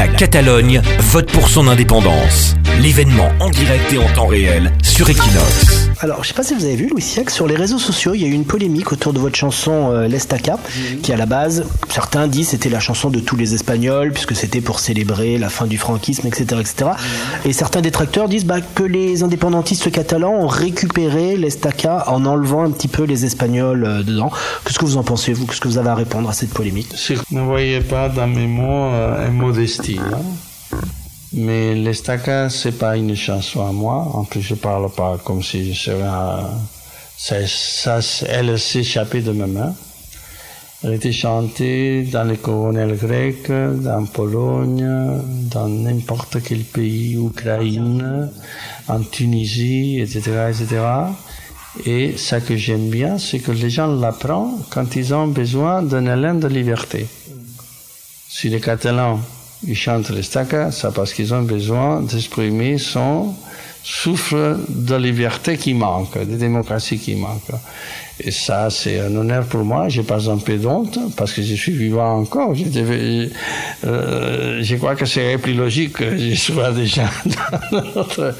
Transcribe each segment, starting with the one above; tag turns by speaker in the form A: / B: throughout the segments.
A: La Catalogne vote pour son indépendance. L'événement en direct et en temps réel sur Equinox.
B: Alors, je sais pas si vous avez vu, Louis Siac, sur les réseaux sociaux, il y a eu une polémique autour de votre chanson euh, L'Estaca, qui à la base, certains disent c'était la chanson de tous les Espagnols, puisque c'était pour célébrer la fin du franquisme, etc. etc. Et certains détracteurs disent bah, que les indépendantistes catalans ont récupéré L'Estaca en enlevant un petit peu les Espagnols euh, dedans. Qu'est-ce que vous en pensez, vous? Qu'est-ce que vous avez à répondre à cette polémique?
C: Ne voyez pas dans mes mots euh, un modestie. Mais l'estaca, c'est pas une chanson à moi. En plus, je parle pas comme si je serais un... ça, ça, elle s'échappait de mes mains. Elle était chantée dans les colonels grecs, dans Pologne, dans n'importe quel pays, Ukraine, en Tunisie, etc., etc. Et ce que j'aime bien, c'est que les gens l'apprennent quand ils ont besoin d'un élan de liberté. Si les Catalans ils chantent les stacca, c'est parce qu'ils ont besoin d'exprimer son souffle de liberté qui manque, de démocratie qui manque. Et ça, c'est un honneur pour moi. J'ai pas un peu d'honte parce que je suis vivant encore. Je, euh, je crois que c'est plus logique que je sois déjà dans notre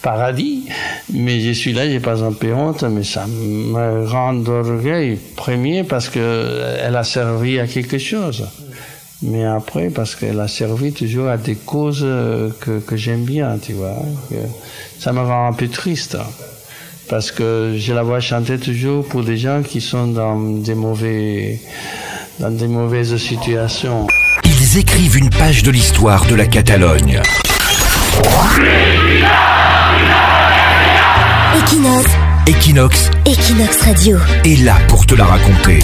C: paradis. Mais je suis là, j'ai pas un peu mais ça me rend d'orgueil premier parce que elle a servi à quelque chose mais après parce qu'elle a servi toujours à des causes euh, que, que j'aime bien, tu vois. ça me rend un peu triste parce que je la vois chanter toujours pour des gens qui sont dans des mauvais, dans des mauvaises situations.
A: Ils écrivent une page de l'histoire de la Catalogne.
D: Equinox.
A: Equinox
D: Equinox Radio.
A: est là pour te la raconter.